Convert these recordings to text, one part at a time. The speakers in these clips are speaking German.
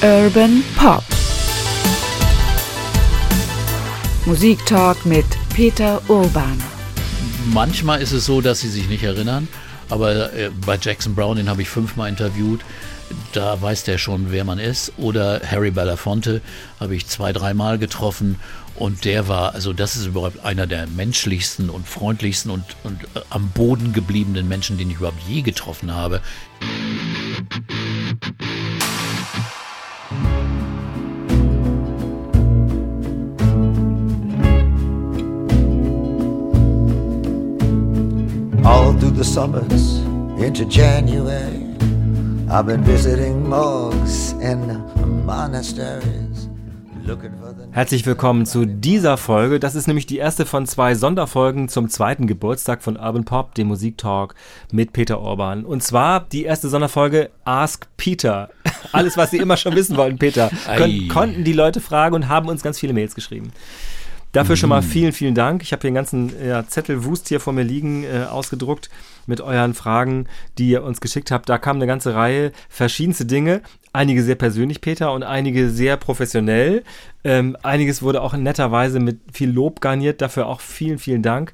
Urban Pop. Musiktalk mit Peter Urban. Manchmal ist es so, dass sie sich nicht erinnern, aber äh, bei Jackson Brown, den habe ich fünfmal interviewt, da weiß der schon, wer man ist. Oder Harry Belafonte habe ich zwei, dreimal getroffen und der war, also das ist überhaupt einer der menschlichsten und freundlichsten und, und äh, am Boden gebliebenen Menschen, den ich überhaupt je getroffen habe. The summers into January. I've been visiting monks and monasteries. Herzlich willkommen zu dieser Folge. Das ist nämlich die erste von zwei Sonderfolgen zum zweiten Geburtstag von Urban Pop, dem Musiktalk mit Peter Orban. Und zwar die erste Sonderfolge Ask Peter. Alles, was Sie immer schon wissen wollten, Peter. Kon konnten die Leute fragen und haben uns ganz viele Mails geschrieben. Dafür schon mal vielen, vielen Dank. Ich habe hier den ganzen ja, Zettel Wust hier vor mir liegen, äh, ausgedruckt mit euren Fragen, die ihr uns geschickt habt. Da kam eine ganze Reihe verschiedenste Dinge. Einige sehr persönlich, Peter, und einige sehr professionell. Ähm, einiges wurde auch in netter Weise mit viel Lob garniert. Dafür auch vielen, vielen Dank.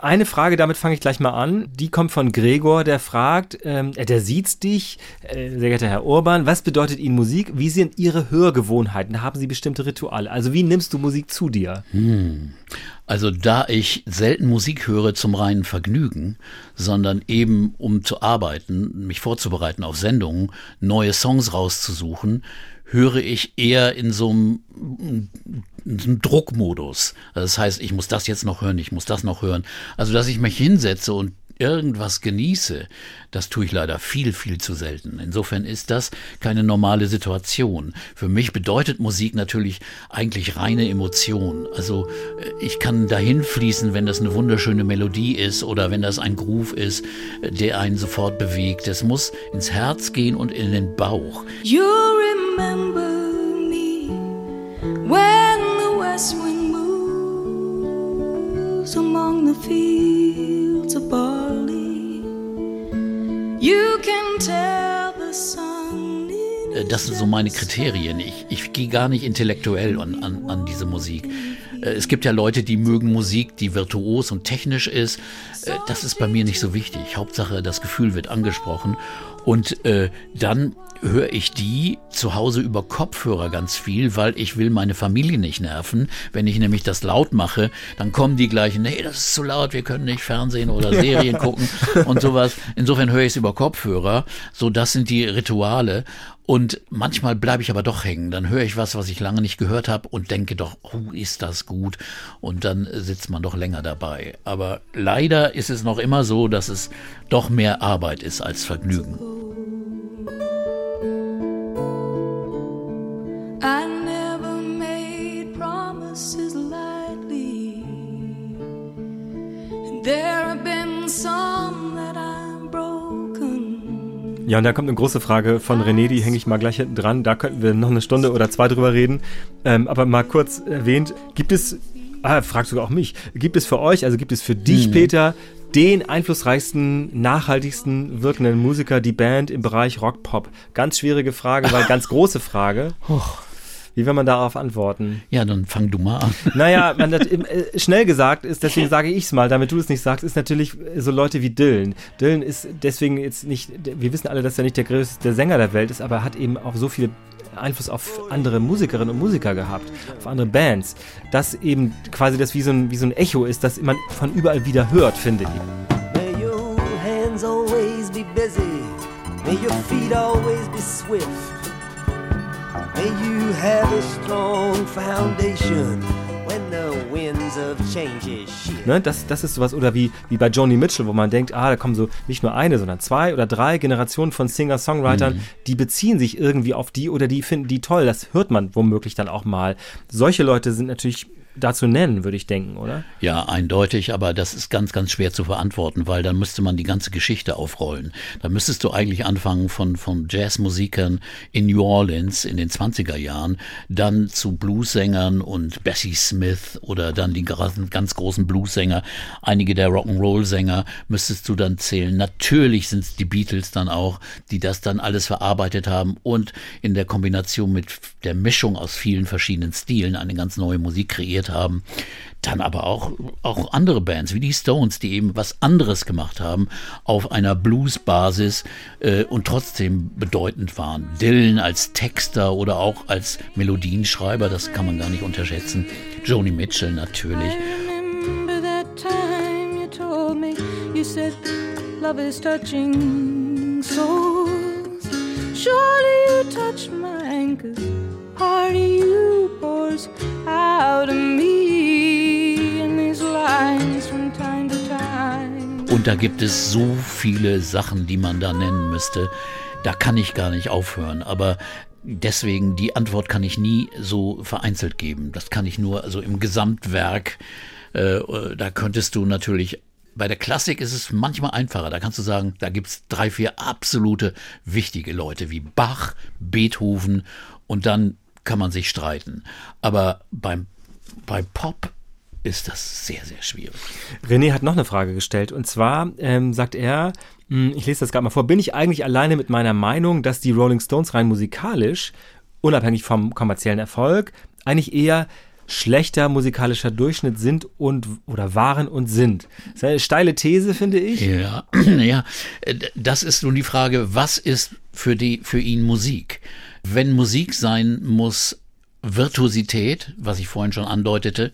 Eine Frage, damit fange ich gleich mal an. Die kommt von Gregor, der fragt, ähm, äh, der sieht dich, äh, sehr geehrter Herr Urban, was bedeutet Ihnen Musik? Wie sind Ihre Hörgewohnheiten? Haben Sie bestimmte Rituale? Also wie nimmst du Musik zu dir? Also da ich selten Musik höre zum reinen Vergnügen, sondern eben um zu arbeiten, mich vorzubereiten auf Sendungen, neue Songs rauszusuchen, höre ich eher in so einem, in so einem Druckmodus. Also das heißt, ich muss das jetzt noch hören, ich muss das noch hören. Also dass ich mich hinsetze und irgendwas genieße, das tue ich leider viel, viel zu selten. Insofern ist das keine normale Situation. Für mich bedeutet Musik natürlich eigentlich reine Emotion. Also äh, ich kann dahin fließen, wenn das eine wunderschöne Melodie ist oder wenn das ein Groove ist, äh, der einen sofort bewegt. Es muss ins Herz gehen und in den Bauch. You remember me when the west wind moves among the fields of Das sind so meine Kriterien. Ich, ich gehe gar nicht intellektuell an, an, an diese Musik. Äh, Es gibt ja Leute, die mögen Musik, die virtuos und technisch ist. Äh, Das ist bei mir nicht so wichtig. Hauptsache, das Gefühl wird angesprochen. Und äh, dann höre ich die zu Hause über Kopfhörer ganz viel, weil ich will meine Familie nicht nerven. Wenn ich nämlich das laut mache, dann kommen die gleich, nee, das ist zu laut, wir können nicht Fernsehen oder Serien gucken und sowas. Insofern höre ich es über Kopfhörer. So, das sind die Rituale. Und manchmal bleibe ich aber doch hängen. Dann höre ich was, was ich lange nicht gehört habe und denke doch, oh, ist das gut? Und dann sitzt man doch länger dabei. Aber leider ist es noch immer so, dass es doch mehr Arbeit ist als Vergnügen. Ja, und da kommt eine große Frage von René, die hänge ich mal gleich hinten dran. Da könnten wir noch eine Stunde oder zwei drüber reden. Ähm, aber mal kurz erwähnt, gibt es, ah, fragt sogar auch mich, gibt es für euch, also gibt es für dich, Peter, den einflussreichsten, nachhaltigsten wirkenden Musiker, die Band im Bereich Rock-Pop? Ganz schwierige Frage, weil ganz große Frage. Wie will man darauf antworten? Ja, dann fang du mal an. Naja, man hat, im- äh, schnell gesagt ist, deswegen sage ich es mal, damit du es nicht sagst, ist natürlich äh, so Leute wie Dylan. Dylan ist deswegen jetzt nicht, wir wissen alle, dass er nicht der größte Sänger der Welt ist, aber er hat eben auch so viel Einfluss auf andere Musikerinnen und Musiker gehabt, auf andere Bands, dass eben quasi das wie so ein, wie so ein Echo ist, das man von überall wieder hört, finde ich. May your hands always be busy. May your feet always be swift. May you have a strong foundation when the winds of change shift. Ne, das, das ist sowas, oder wie, wie bei Joni Mitchell, wo man denkt, ah, da kommen so nicht nur eine, sondern zwei oder drei Generationen von Singer-Songwritern, die beziehen sich irgendwie auf die oder die finden die toll. Das hört man womöglich dann auch mal. Solche Leute sind natürlich dazu nennen, würde ich denken, oder? Ja, eindeutig, aber das ist ganz, ganz schwer zu verantworten, weil dann müsste man die ganze Geschichte aufrollen. Da müsstest du eigentlich anfangen von, von Jazzmusikern in New Orleans in den 20er Jahren, dann zu Bluesängern und Bessie Smith oder dann die ganz großen Bluesänger, einige der Rock'n'Roll-Sänger müsstest du dann zählen. Natürlich sind es die Beatles dann auch, die das dann alles verarbeitet haben und in der Kombination mit der Mischung aus vielen verschiedenen Stilen eine ganz neue Musik kreiert haben. Dann aber auch, auch andere Bands wie die Stones, die eben was anderes gemacht haben auf einer Blues-Basis äh, und trotzdem bedeutend waren. Dylan als Texter oder auch als Melodienschreiber, das kann man gar nicht unterschätzen. Joni Mitchell natürlich. Surely you touched mine, cause of you pours out of me in these lines from time to time. Und da gibt es so viele Sachen, die man da nennen müsste. Da kann ich gar nicht aufhören. Aber deswegen, die Antwort kann ich nie so vereinzelt geben. Das kann ich nur also im Gesamtwerk. Äh, da könntest du natürlich bei der Klassik ist es manchmal einfacher. Da kannst du sagen, da gibt es drei, vier absolute wichtige Leute wie Bach, Beethoven und dann kann man sich streiten. Aber beim, beim Pop ist das sehr, sehr schwierig. René hat noch eine Frage gestellt. Und zwar ähm, sagt er, hm, ich lese das gerade mal vor, bin ich eigentlich alleine mit meiner Meinung, dass die Rolling Stones rein musikalisch, unabhängig vom kommerziellen Erfolg, eigentlich eher schlechter musikalischer Durchschnitt sind und oder waren und sind. Das ist eine steile These, finde ich. Ja, ja, das ist nun die Frage, was ist für die für ihn Musik? Wenn Musik sein muss, Virtuosität, was ich vorhin schon andeutete,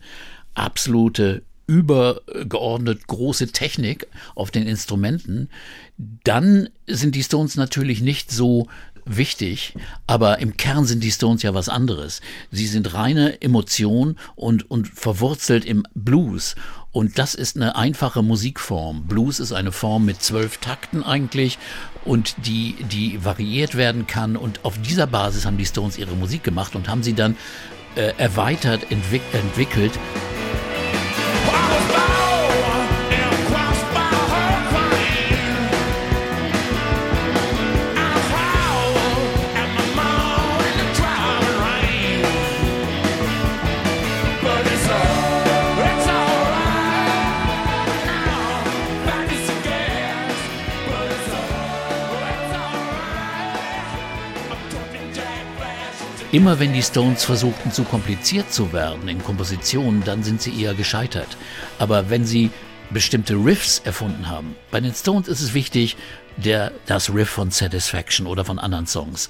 absolute übergeordnet große Technik auf den Instrumenten, dann sind die Stones natürlich nicht so wichtig, aber im Kern sind die Stones ja was anderes. Sie sind reine Emotion und, und verwurzelt im Blues. Und das ist eine einfache Musikform. Blues ist eine Form mit zwölf Takten eigentlich und die, die variiert werden kann. Und auf dieser Basis haben die Stones ihre Musik gemacht und haben sie dann äh, erweitert, entwick entwickelt. Immer wenn die Stones versuchten, zu kompliziert zu werden in Kompositionen, dann sind sie eher gescheitert. Aber wenn sie bestimmte Riffs erfunden haben, bei den Stones ist es wichtig, der, das Riff von Satisfaction oder von anderen Songs.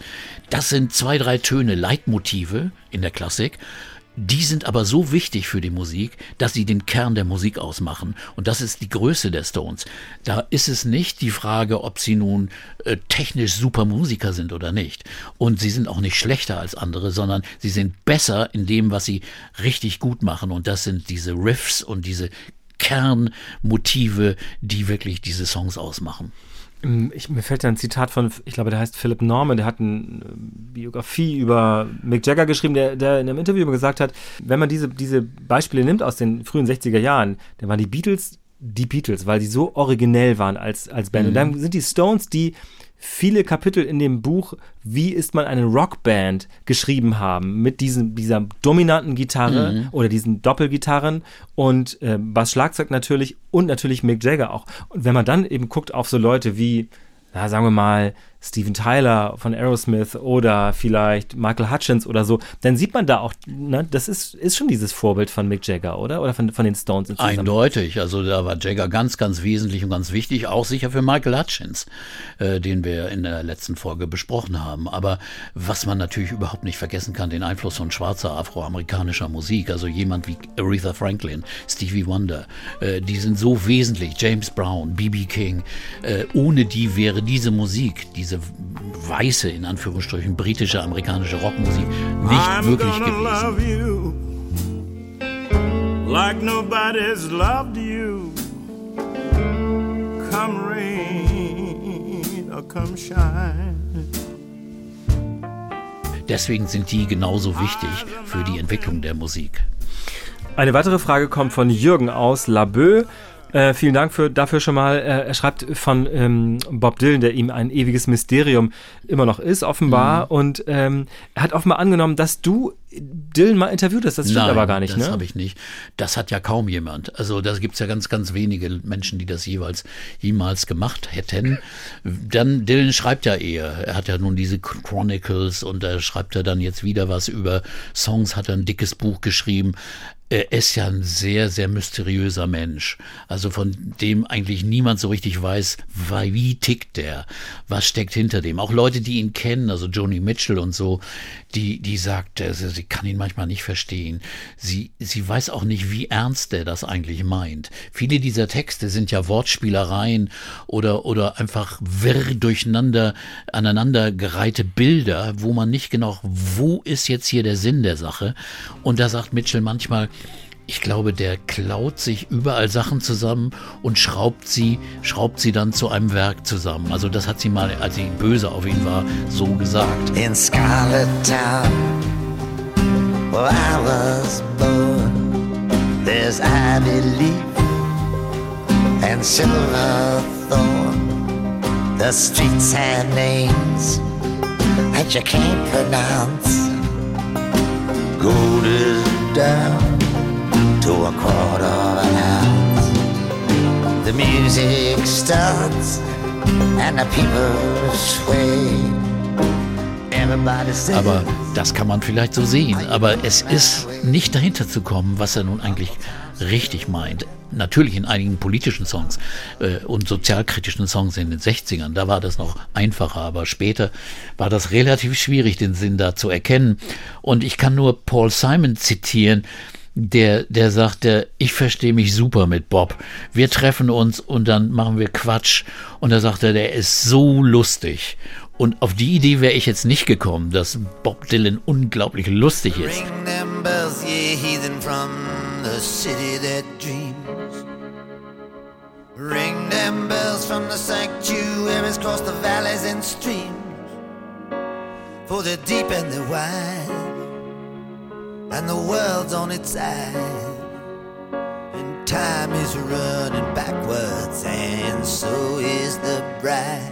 Das sind zwei, drei Töne, Leitmotive in der Klassik die sind aber so wichtig für die Musik, dass sie den Kern der Musik ausmachen. Und das ist die Größe der Stones. Da ist es nicht die Frage, ob sie nun äh, technisch super Musiker sind oder nicht. Und sie sind auch nicht schlechter als andere, sondern sie sind besser in dem, was sie richtig gut machen. Und das sind diese Riffs und diese Kernmotive, die wirklich diese Songs ausmachen. Ähm, ich, mir fällt da ein Zitat von, ich glaube, der heißt Philip Norman, der hat eine Biografie über Mick Jagger geschrieben, der, der in einem Interview gesagt hat, wenn man diese, diese Beispiele nimmt aus den frühen 60er Jahren, dann waren die Beatles die Beatles, weil die so originell waren als, als Band. Mhm. Und dann sind die Stones, die viele Kapitel in dem Buch Wie ist man eine Rockband geschrieben haben mit diesem, dieser dominanten Gitarre mhm. oder diesen Doppelgitarren und äh, Bass Schlagzeug natürlich und natürlich Mick Jagger auch. Und wenn man dann eben guckt auf so Leute wie, na, sagen wir mal, Steven Tyler von Aerosmith oder vielleicht Michael Hutchins oder so, dann sieht man da auch, ne, das ist, ist schon dieses Vorbild von Mick Jagger, oder? Oder von, von den Stones insgesamt. Eindeutig. Also da war Jagger ganz, ganz wesentlich und ganz wichtig, auch sicher für Michael Hutchins, äh, den wir in der letzten Folge besprochen haben. Aber was man natürlich überhaupt nicht vergessen kann, den Einfluss von schwarzer afroamerikanischer Musik, also jemand wie Aretha Franklin, Stevie Wonder, äh, die sind so wesentlich, James Brown, B.B. King, äh, ohne die wäre diese Musik, diese diese weiße, in Anführungsstrichen, britische, amerikanische Rockmusik nicht I'm möglich gewesen. Like nobody's loved you. Come rain or come shine. Deswegen sind die genauso wichtig für die Entwicklung der Musik. Eine weitere Frage kommt von Jürgen aus Laboe. Äh, vielen Dank für, dafür schon mal. Äh, er schreibt von ähm, Bob Dylan, der ihm ein ewiges Mysterium immer noch ist, offenbar. Mhm. Und ähm, er hat offenbar angenommen, dass du Dylan mal interviewt hast. Das stimmt Nein, aber gar nicht, das ne? habe ich nicht. Das hat ja kaum jemand. Also da gibt es ja ganz, ganz wenige Menschen, die das jeweils jemals gemacht hätten. Dann Dylan schreibt ja eher. Er hat ja nun diese Chronicles und da schreibt er dann jetzt wieder was über Songs, hat er ein dickes Buch geschrieben er ist ja ein sehr, sehr mysteriöser Mensch. Also von dem eigentlich niemand so richtig weiß, wie tickt der, was steckt hinter dem. Auch Leute, die ihn kennen, also Joni Mitchell und so, die, die sagt, also sie kann ihn manchmal nicht verstehen. Sie, sie weiß auch nicht, wie ernst er das eigentlich meint. Viele dieser Texte sind ja Wortspielereien oder, oder einfach wirr durcheinander, aneinandergereihte Bilder, wo man nicht genau, wo ist jetzt hier der Sinn der Sache? Und da sagt Mitchell manchmal, ich glaube, der klaut sich überall Sachen zusammen und schraubt sie, schraubt sie dann zu einem Werk zusammen. Also das hat sie mal, als sie böse auf ihn war, so gesagt. In Scarlet Town, I was born, there's ivy leaf and silver thorn. The streets have names that you can't pronounce. Gold is down to a quarter ounce. The music starts and the people sway. Aber das kann man vielleicht so sehen. Aber es ist nicht dahinter zu kommen, was er nun eigentlich richtig meint. Natürlich in einigen politischen Songs äh, und sozialkritischen Songs in den 60ern, da war das noch einfacher, aber später war das relativ schwierig, den Sinn da zu erkennen. Und ich kann nur Paul Simon zitieren, der, der sagte, ich verstehe mich super mit Bob. Wir treffen uns und dann machen wir Quatsch. Und da sagte der ist so lustig. Und auf die Idee wäre ich jetzt nicht gekommen, dass Bob Dylan unglaublich lustig ist. Ring them bells, ye heathen from the city that dreams. Ring them bells from the sanctuaries across the valleys and streams. For the deep and the wide, and the world's on its side. And time is running backwards, and so is the bride.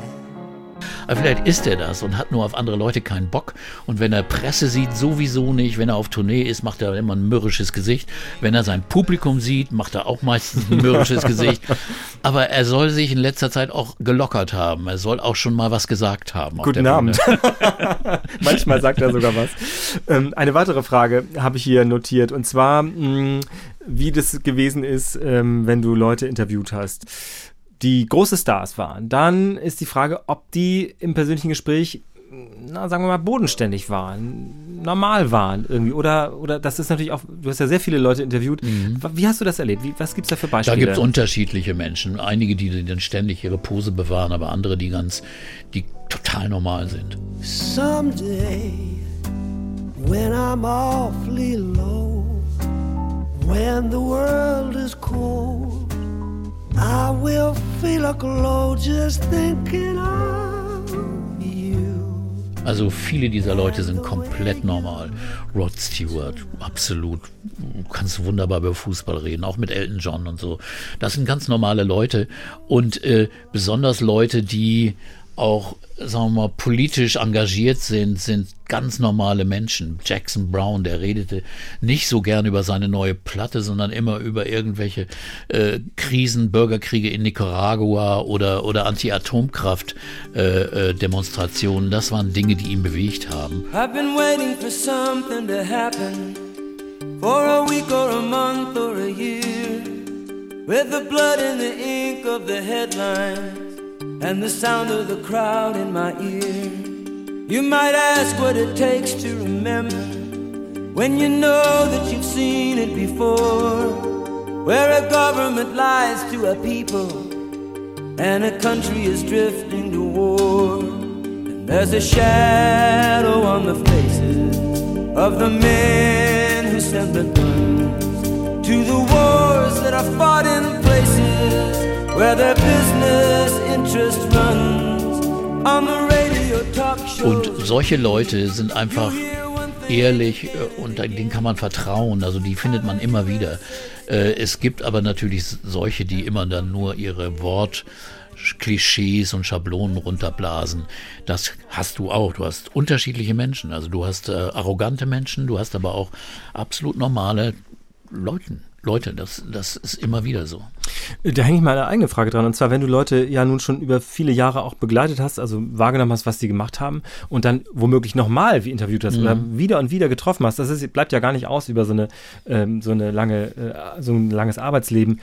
Aber vielleicht ist er das und hat nur auf andere Leute keinen Bock. Und wenn er Presse sieht, sowieso nicht. Wenn er auf Tournee ist, macht er immer ein mürrisches Gesicht. Wenn er sein Publikum sieht, macht er auch meistens ein mürrisches Gesicht. Aber er soll sich in letzter Zeit auch gelockert haben. Er soll auch schon mal was gesagt haben. Guten Abend. Manchmal sagt er sogar was. Ähm, eine weitere Frage habe ich hier notiert und zwar, mh, wie das gewesen ist, ähm, wenn du Leute interviewt hast, die große Stars waren. Dann ist die Frage, ob die im persönlichen Gespräch, na, sagen wir mal, bodenständig waren, normal waren irgendwie. Oder, oder das ist natürlich auch, du hast ja sehr viele Leute interviewt. Wie hast du das erlebt? Wie, was gibt es da für Da Beispiele? gibt es unterschiedliche Menschen. Einige, die dann ständig ihre Pose bewahren, aber andere, die ganz, die total normal sind. Someday, when I'm awfully low, when the world is cold, I will feel a glow just thinking of you. Also viele dieser Leute sind komplett normal. Rod Stewart, absolut. Du kannst wunderbar über Fußball reden, auch mit Elton John und so. Das sind ganz normale Leute und äh, besonders Leute, die auch, sagen wir mal, politisch engagiert sind, sind ganz normale Menschen. Jackson Brown, der redete nicht so gern über seine neue Platte, sondern immer über irgendwelche äh, Krisen, Bürgerkriege in Nicaragua oder, oder Anti-Atomkraft-Demonstrationen. Äh, Demonstrationen. das waren Dinge, die ihn bewegt haben. I've been waiting for something to happen for a week or a month or a year. With the blood and the ink of the headlines and the sound of the crowd in my ear. You might ask what it takes to remember when you know that you've seen it before. Where a government lies to a people and a country is drifting to war. And there's a shadow on the faces of the men who sent the guns to the wars that are fought in places Und solche Leute sind einfach ehrlich äh, und denen kann man vertrauen. Also die findet man immer wieder. Äh, es gibt aber natürlich solche, die immer dann nur ihre Wort Klischees und Schablonen runterblasen. Das hast du auch. Du hast unterschiedliche Menschen. Also du hast äh, arrogante Menschen, du hast aber auch absolut normale Leute. Leute, das, das ist immer wieder so. Da hänge ich mal eine eigene Frage dran. Und zwar, wenn du Leute ja nun schon über viele Jahre auch begleitet hast, also wahrgenommen hast, was sie gemacht haben und dann womöglich nochmal wie interviewt hast mhm. oder wieder und wieder getroffen hast, das ist, bleibt ja gar nicht aus über so eine, ähm, so eine lange, äh, so ein langes Arbeitsleben.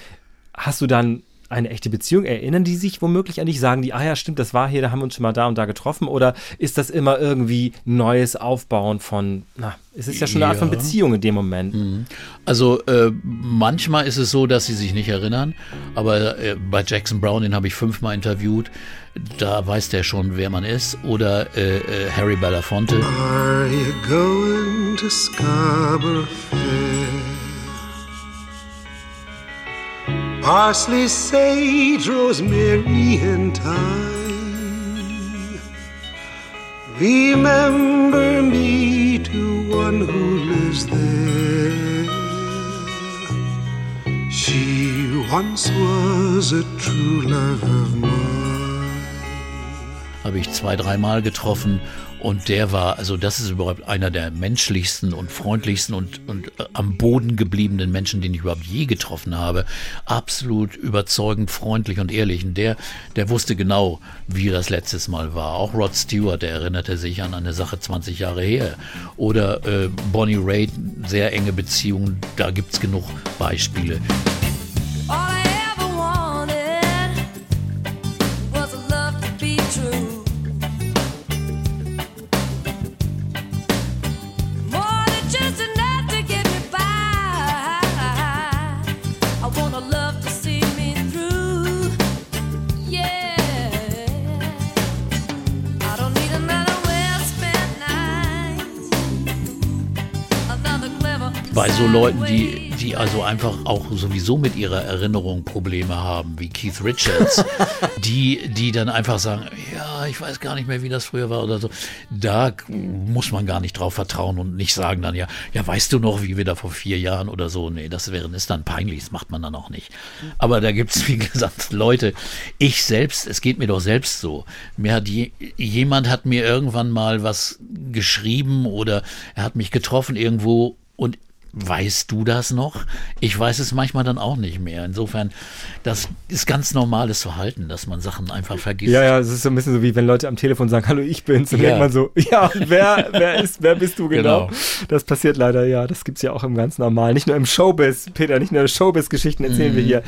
Hast du dann eine echte Beziehung? Erinnern die sich womöglich an dich? Sagen die, ah ja, stimmt, das war hier, da haben wir uns schon mal da und da getroffen? Oder ist das immer irgendwie neues Aufbauen von, na, es ist ja schon eine Art von Beziehung in dem Moment. Mhm. Also äh, manchmal ist es so, dass sie sich nicht erinnern, aber äh, bei Jackson Brown, den habe ich fünfmal interviewt, da weiß der schon, wer man ist. Oder äh, äh Harry Belafonte. Are you going to Scarborough Fair? Parsley, sage, rosemary, and thyme. Remember me to one who lives there. She once was a true love of mine. Habe ich zwei, dreimal getroffen und der war, also das ist überhaupt einer der menschlichsten und freundlichsten und, und äh, am Boden gebliebenen Menschen, den ich überhaupt je getroffen habe. Absolut überzeugend, freundlich und ehrlich. Und der, der wusste genau, wie das letztes Mal war. Auch Rod Stewart, der erinnerte sich an eine Sache 20 Jahre her. Oder äh, Bonnie Raitt, sehr enge Beziehungen, da gibt's genug Beispiele. So Leuten, die, die also einfach auch sowieso mit ihrer Erinnerung Probleme haben, wie Keith Richards, die, die dann einfach sagen, ja, ich weiß gar nicht mehr, wie das früher war oder so. Da muss man gar nicht drauf vertrauen und nicht sagen dann, ja, ja, weißt du noch, wie wir da vor vier Jahren oder so. Nee, das wäre, ist dann peinlich, das macht man dann auch nicht. Aber da gibt es, wie gesagt, Leute, ich selbst, es geht mir doch selbst so. Mir hat je, jemand hat mir irgendwann mal was geschrieben oder er hat mich getroffen irgendwo und Weißt du das noch? Ich weiß es manchmal dann auch nicht mehr. Insofern, das ist ganz normales Verhalten, dass man Sachen einfach vergisst. Ja, ja, es ist so ein bisschen so wie wenn Leute am Telefon sagen, hallo, ich bin's. Und ja. denkt man so, ja, wer, wer ist, wer bist du genau? genau? Das passiert leider, ja. Das gibt's ja auch im ganz normal. Nicht nur im Showbiz, Peter, nicht nur Showbiz-Geschichten erzählen mhm. wir hier.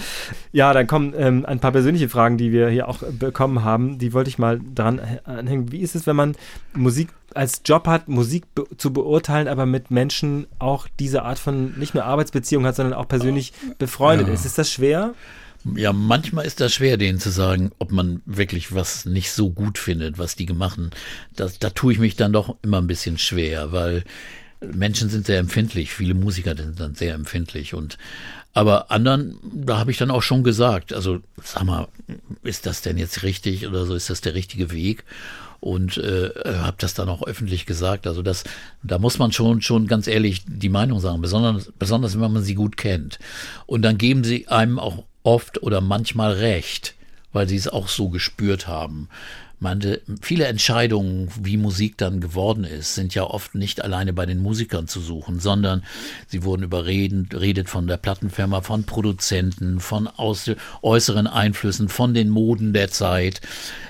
Ja, dann kommen ähm, ein paar persönliche Fragen, die wir hier auch bekommen haben. Die wollte ich mal dran anhängen. Wie ist es, wenn man Musik als Job hat, Musik be zu beurteilen, aber mit Menschen auch diese Art von nicht nur Arbeitsbeziehung hat, sondern auch persönlich befreundet ja. ist. Ist das schwer? Ja, manchmal ist das schwer, denen zu sagen, ob man wirklich was nicht so gut findet, was die gemacht Da, da tue ich mich dann doch immer ein bisschen schwer, weil Menschen sind sehr empfindlich, viele Musiker sind dann sehr empfindlich und aber anderen, da habe ich dann auch schon gesagt, also sag mal, ist das denn jetzt richtig oder so, ist das der richtige Weg? Und äh, habe das dann auch öffentlich gesagt. Also das, da muss man schon schon ganz ehrlich die Meinung sagen, besonders besonders wenn man sie gut kennt. Und dann geben sie einem auch oft oder manchmal recht, weil sie es auch so gespürt haben. Meine, viele Entscheidungen, wie Musik dann geworden ist, sind ja oft nicht alleine bei den Musikern zu suchen, sondern sie wurden überredet redet von der Plattenfirma, von Produzenten, von äußeren Einflüssen, von den Moden der Zeit.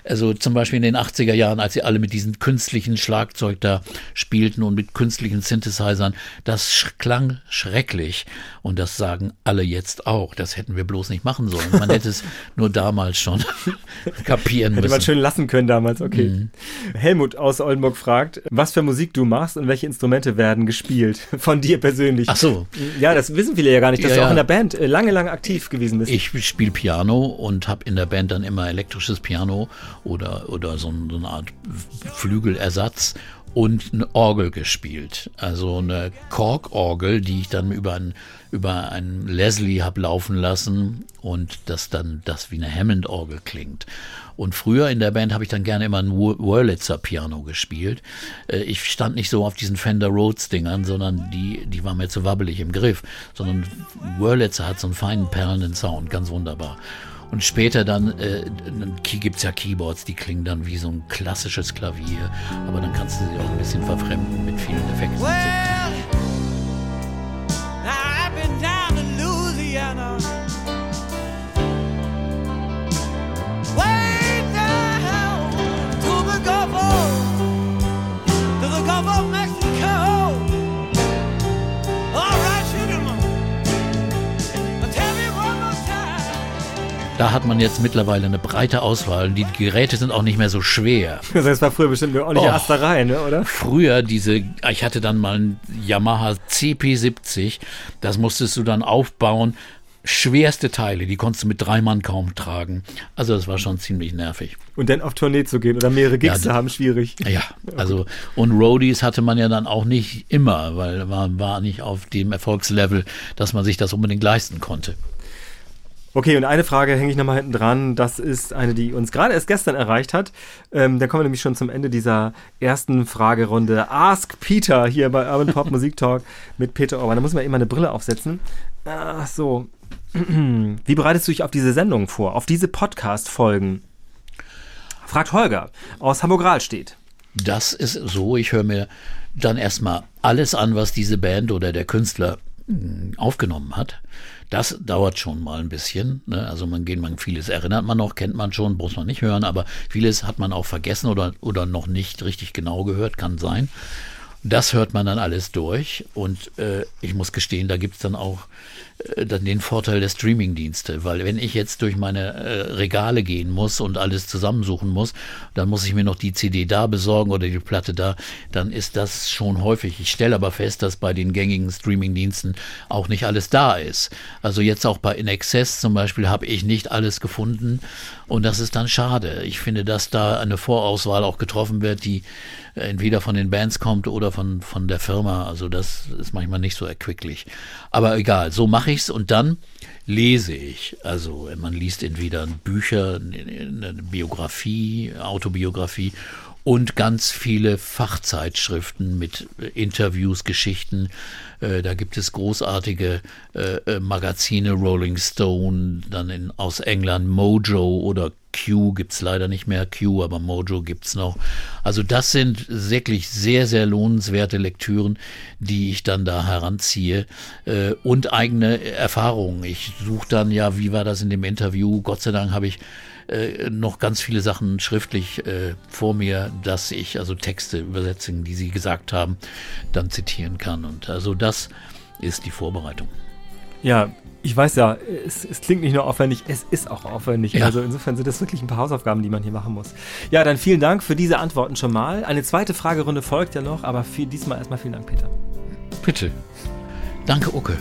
Also zum Beispiel in den 80er Jahren, als sie alle mit diesem künstlichen Schlagzeug da spielten und mit künstlichen Synthesizern, das klang schrecklich. Und das sagen alle jetzt auch. Das hätten wir bloß nicht machen sollen. Man hätte es nur damals schon kapieren müssen. Hätte man schön lassen können damals, okay. Mhm. Helmut aus Oldenburg fragt, was für Musik du machst und welche Instrumente werden gespielt? Von dir persönlich. Ach so. Ja, das wissen viele ja gar nicht, dass ja, du auch in der Band äh, lange, lange aktiv gewesen bist. Ich spiele Piano und habe in der Band dann immer elektrisches Piano oder, oder so, so eine Art Flügelersatz und eine Orgel gespielt. Also eine Korkorgel, die ich dann über ein, über ein Leslie habe laufen lassen und das dann das wie eine Hammond-Orgel klingt. Und früher in der Band habe ich dann gerne immer ein Wurlitzer Piano gespielt. Äh, ich stand nicht so auf diesen Fender Rhodes Dingern, sondern die, die waren mir zu wabbelig im Griff, sondern Wurlitzer hat so einen feinen perlenden Sound, ganz wunderbar. Und später dann äh, gibt ja Keyboards, die klingen dann wie so ein klassisches Klavier, aber dann kannst du sie auch ein bisschen verfremden mit vielen Effekten. Da hat man jetzt mittlerweile eine breite Auswahl. Die Geräte sind auch nicht mehr so schwer. Das war früher bestimmt eine ordentliche Oh. Asterei, ne, oder? Früher diese, ich hatte dann mal einen Yamaha CP70, das musstest du dann aufbauen. Schwerste Teile, die konntest du mit drei Mann kaum tragen. Also das war schon ziemlich nervig. Und dann auf Tournee zu gehen oder mehrere Gigs Ja, zu haben, schwierig. Ja, also und Roadies hatte man ja dann auch nicht immer, weil man war nicht auf dem Erfolgslevel, dass man sich das unbedingt leisten konnte. Okay, und eine Frage hänge ich nochmal hinten dran. Das ist eine, die uns gerade erst gestern erreicht hat. Ähm, da kommen wir nämlich schon zum Ende dieser ersten Fragerunde. Ask Peter hier bei Urban Pop Musik Talk mit Peter Orban. Da muss man immer eine Brille aufsetzen. Ach so. Wie bereitest du dich auf diese Sendung vor? Auf diese Podcast-Folgen? Fragt Holger aus Hamburg-Rahlstedt. Das ist so, ich höre mir dann erstmal alles an, was diese Band oder der Künstler mh, aufgenommen hat. Das dauert schon mal ein bisschen. Ne? Also man geht, man vieles erinnert man noch, kennt man schon, muss man nicht hören, aber vieles hat man auch vergessen oder, oder noch nicht richtig genau gehört, kann sein. Das hört man dann alles durch und äh, ich muss gestehen, da gibt's dann auch dann den Vorteil der Streamingdienste, weil wenn ich jetzt durch meine äh, Regale gehen muss und alles zusammensuchen muss, dann muss ich mir noch die CD da besorgen oder die Platte da, dann ist das schon häufig. Ich stelle aber fest, dass bei den gängigen Streamingdiensten auch nicht alles da ist. Also jetzt auch bei In Excess zum Beispiel habe ich nicht alles gefunden und das ist dann schade. Ich finde, dass da eine Vorauswahl auch getroffen wird, die entweder von den Bands kommt oder von, von der Firma. Also das ist manchmal nicht so erquicklich. Aber egal, so mache ich's und dann lese ich. Also man liest entweder Bücher, eine Biografie, Autobiografie und ganz viele Fachzeitschriften mit Interviews, Geschichten. Äh, da gibt es großartige äh, Magazine, Rolling Stone, dann in, aus England Mojo oder Q gibt's leider nicht mehr, Q, aber Mojo gibt's noch. Also das sind wirklich sehr, sehr lohnenswerte Lektüren, die ich dann da heranziehe äh, und eigene Erfahrungen. Ich suche dann ja, wie war das in dem Interview? Gott sei Dank habe ich äh, noch ganz viele Sachen schriftlich äh, vor mir, dass ich also Texte, Übersetzungen, die Sie gesagt haben, dann zitieren kann. Und also das ist die Vorbereitung. Ja, ich weiß ja, es, es, klingt nicht nur aufwendig, es ist auch aufwendig. Ja. Also insofern sind das wirklich ein paar Hausaufgaben, die man hier machen muss. Ja, dann vielen Dank für diese Antworten schon mal. Eine zweite Fragerunde folgt ja noch, aber für diesmal erstmal vielen Dank, Peter. Bitte. Danke, Ucke.